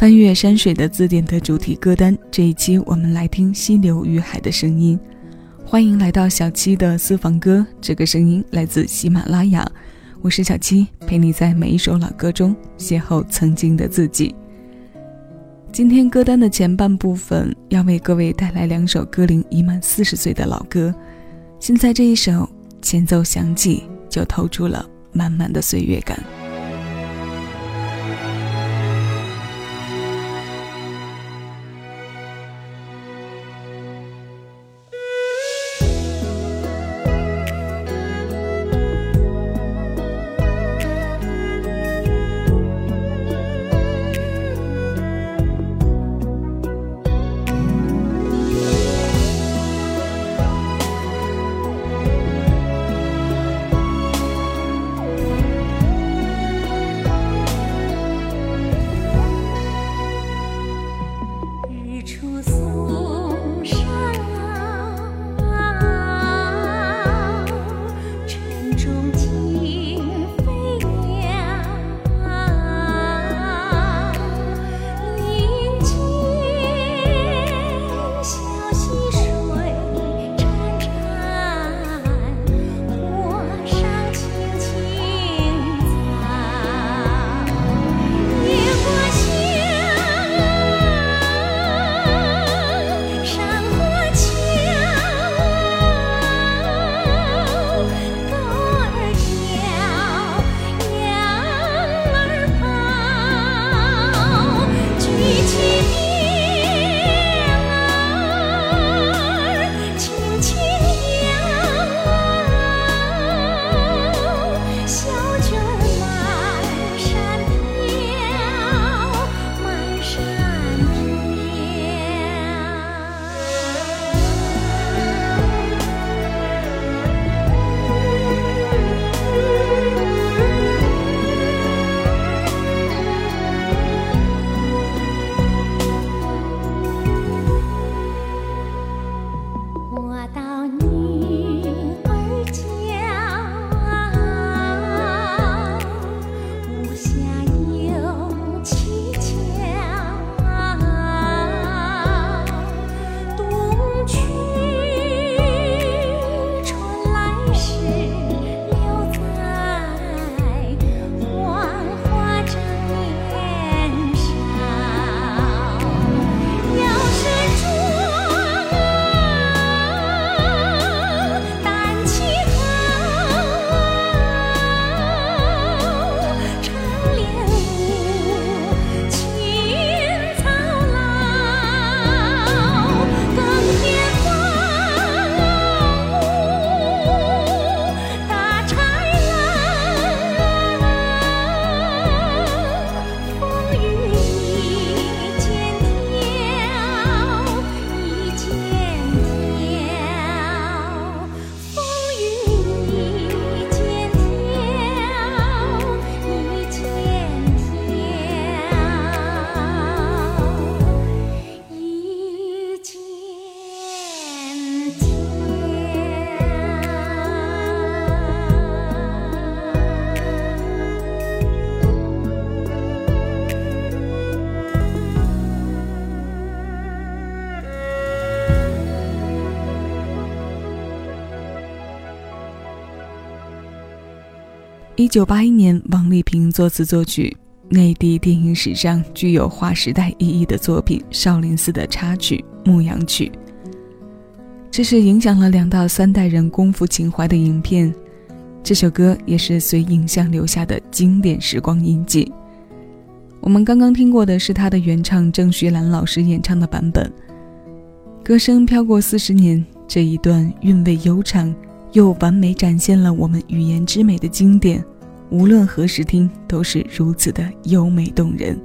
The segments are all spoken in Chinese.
翻阅山水的字典的主题歌单，这一期我们来听溪流与海的声音。欢迎来到小七的私房歌，这个声音来自喜马拉雅。我是小七，陪你在每一首老歌中邂逅曾经的自己。今天歌单的前半部分要为各位带来两首歌龄已满四十岁的老歌。现在这一首前奏响起，就透出了满满的岁月感。一九八一年，王丽萍作词作曲，内地电影史上具有划时代意义的作品《少林寺》的插曲《牧羊曲》。这是影响了两到三代人功夫情怀的影片，这首歌也是随影像留下的经典时光印记。我们刚刚听过的是他的原唱郑绪岚老师演唱的版本，歌声飘过四十年，这一段韵味悠长。又完美展现了我们语言之美的经典，无论何时听都是如此的优美动人。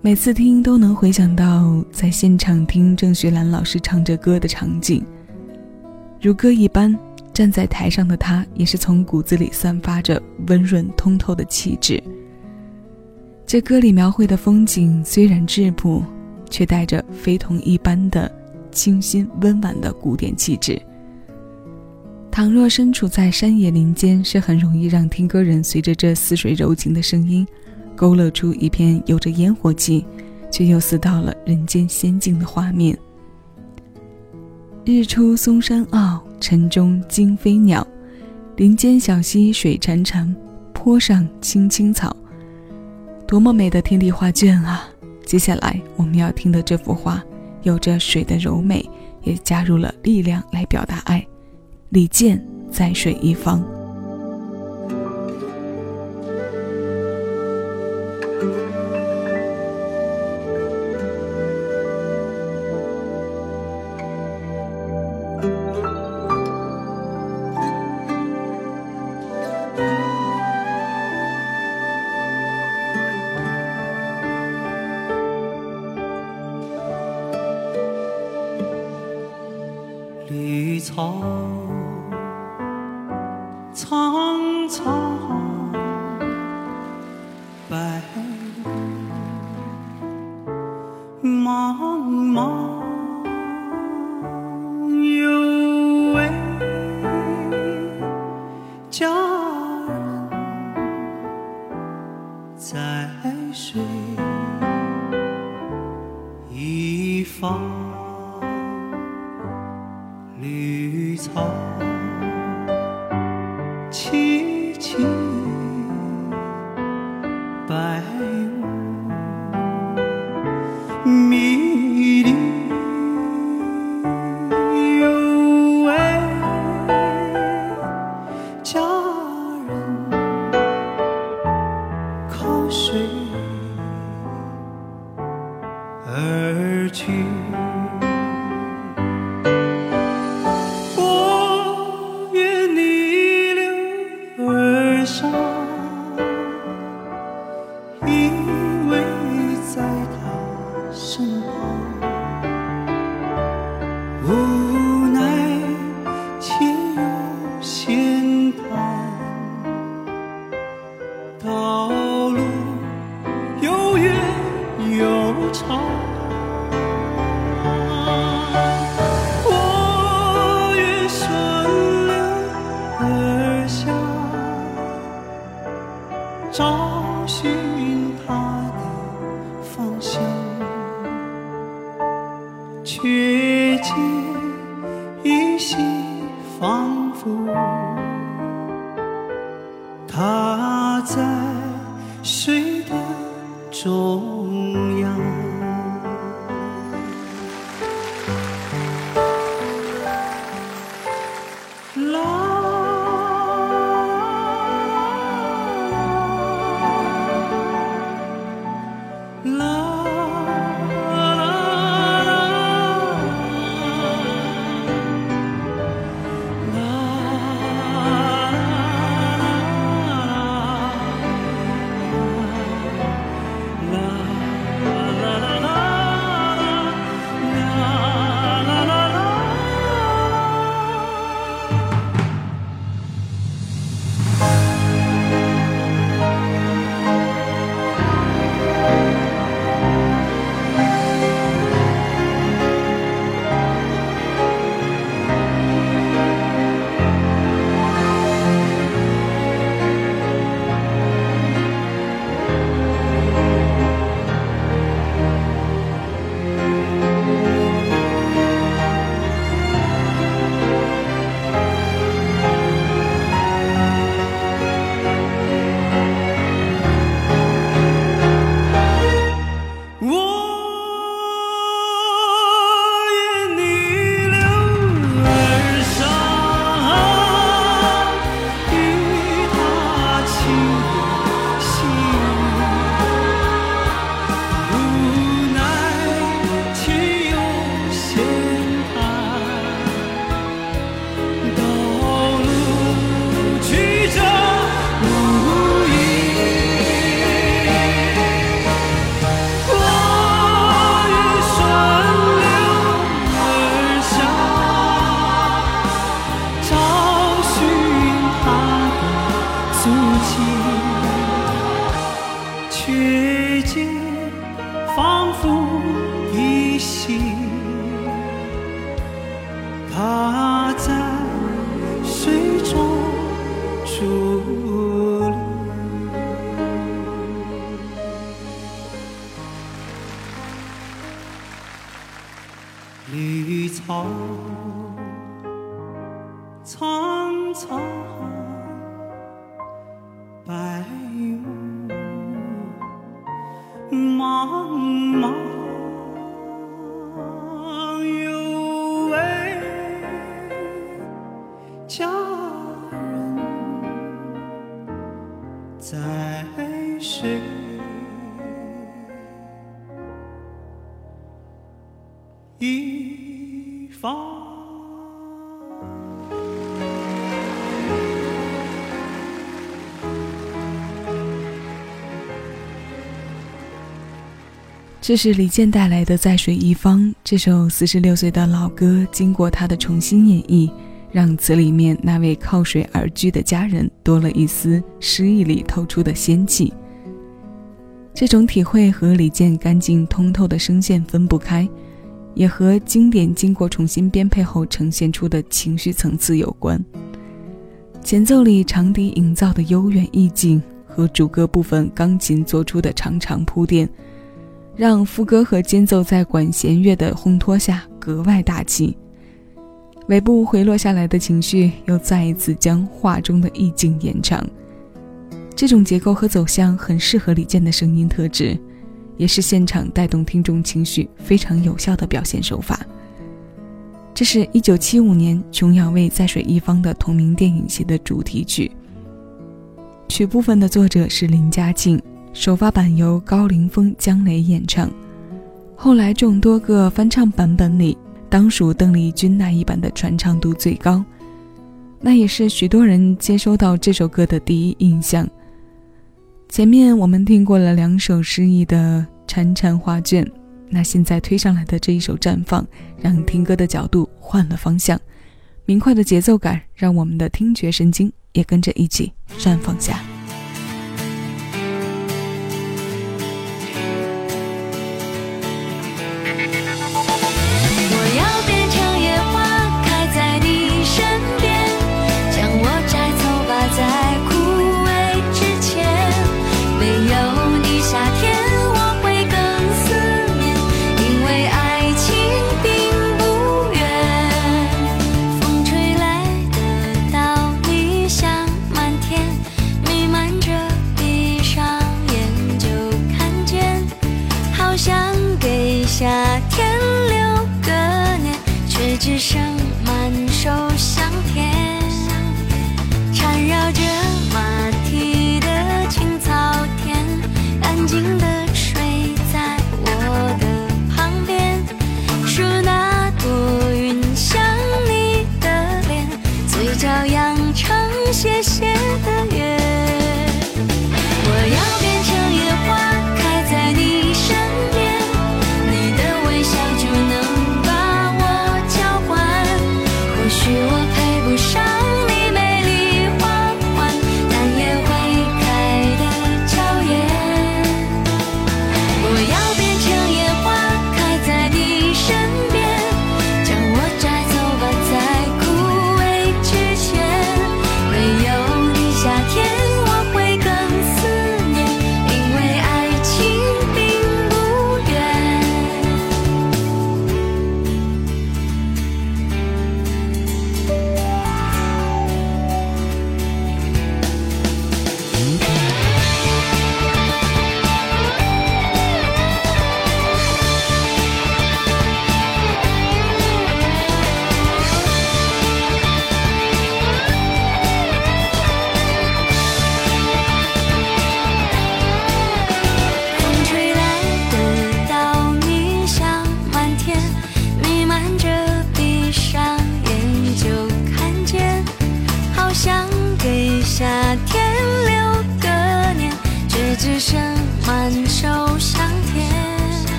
每次听都能回想到在现场听郑学兰老师唱着歌的场景，如歌一般，站在台上的他也是从骨子里散发着温润通透的气质。这歌里描绘的风景虽然质朴，却带着非同一般的清新温婉的古典气质。倘若身处在山野林间，是很容易让听歌人随着这似水柔情的声音，勾勒出一片有着烟火气，却又似到了人间仙境的画面。日出嵩山坳，晨钟惊飞鸟，林间小溪水潺潺，坡上青青草。多么美的天地画卷啊！接下来我们要听的这幅画，有着水的柔美，也加入了力量来表达爱。李健在水一方。绿草绿草 Ooh. 树林绿草苍苍。这是李健带来的《在水一方》这首四十六岁的老歌，经过他的重新演绎，让词里面那位靠水而居的家人多了一丝诗意里透出的仙气。这种体会和李健干净通透的声线分不开，也和经典经过重新编配后呈现出的情绪层次有关。前奏里长笛营造的悠远意境和主歌部分钢琴做出的长长铺垫。让副歌和间奏在管弦乐的烘托下格外大气，尾部回落下来的情绪又再一次将画中的意境延长。这种结构和走向很适合李健的声音特质，也是现场带动听众情绪非常有效的表现手法。这是一九七五年琼瑶为《在水一方》的同名电影写的主题曲，曲部分的作者是林嘉静。首发版由高凌风、姜雷演唱，后来众多个翻唱版本里，当属邓丽君那一版的传唱度最高，那也是许多人接收到这首歌的第一印象。前面我们听过了两首诗意的《潺潺画卷》，那现在推上来的这一首《绽放》，让听歌的角度换了方向，明快的节奏感让我们的听觉神经也跟着一起绽放下。没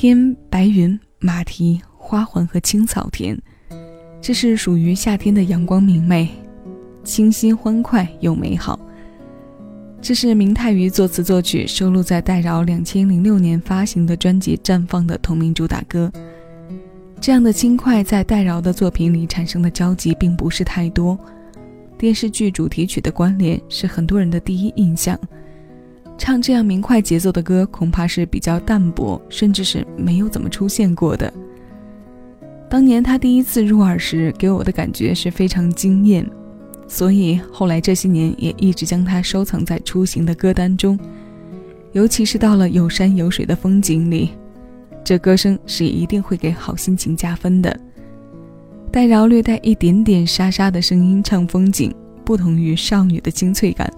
天白云、马蹄、花环和青草田，这是属于夏天的阳光明媚，清新欢快又美好。这是明太鱼作词作曲，收录在戴娆两千零六年发行的专辑《绽放》的同名主打歌。这样的轻快，在戴娆的作品里产生的交集并不是太多。电视剧主题曲的关联是很多人的第一印象。唱这样明快节奏的歌，恐怕是比较淡薄，甚至是没有怎么出现过的。当年他第一次入耳时，给我的感觉是非常惊艳，所以后来这些年也一直将它收藏在出行的歌单中。尤其是到了有山有水的风景里，这歌声是一定会给好心情加分的。戴娆略带一点点沙沙的声音唱风景，不同于少女的清脆感。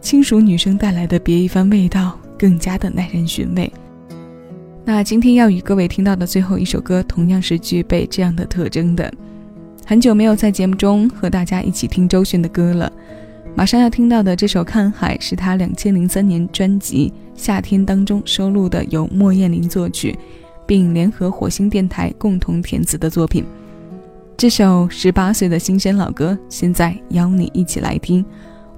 轻熟女生带来的别一番味道，更加的耐人寻味。那今天要与各位听到的最后一首歌，同样是具备这样的特征的。很久没有在节目中和大家一起听周迅的歌了，马上要听到的这首《看海》是他两千零三年专辑《夏天》当中收录的，由莫艳玲作曲，并联合火星电台共同填词的作品。这首十八岁的新鲜老歌，现在邀你一起来听。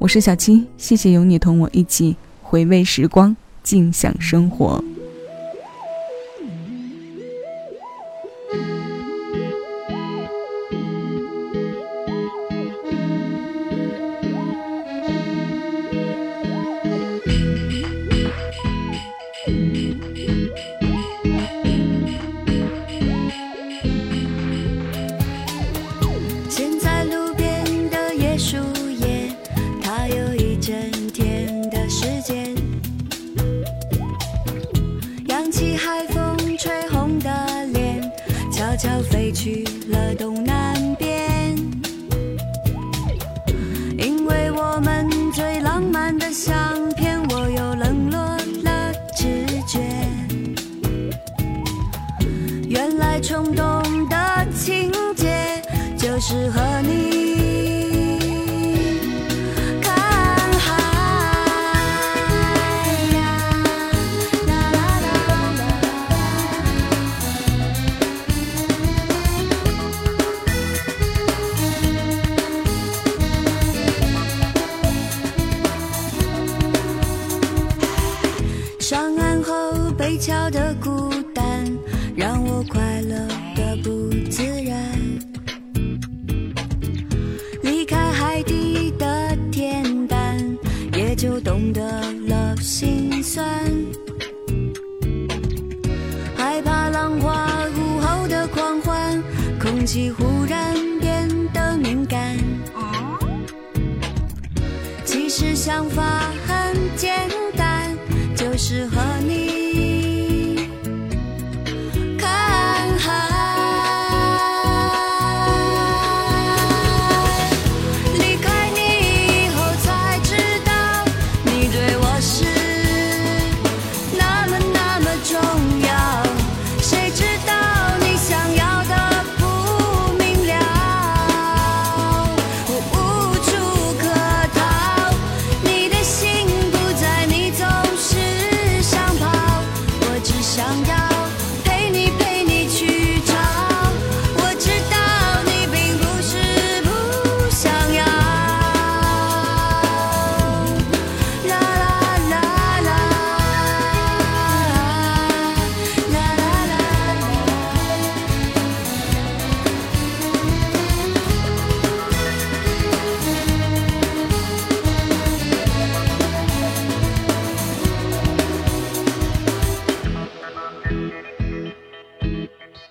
我是小七，谢谢有你同我一起回味时光，静享生活。相片，我又冷落了直觉。原来冲动的情节，就是和你。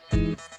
害怕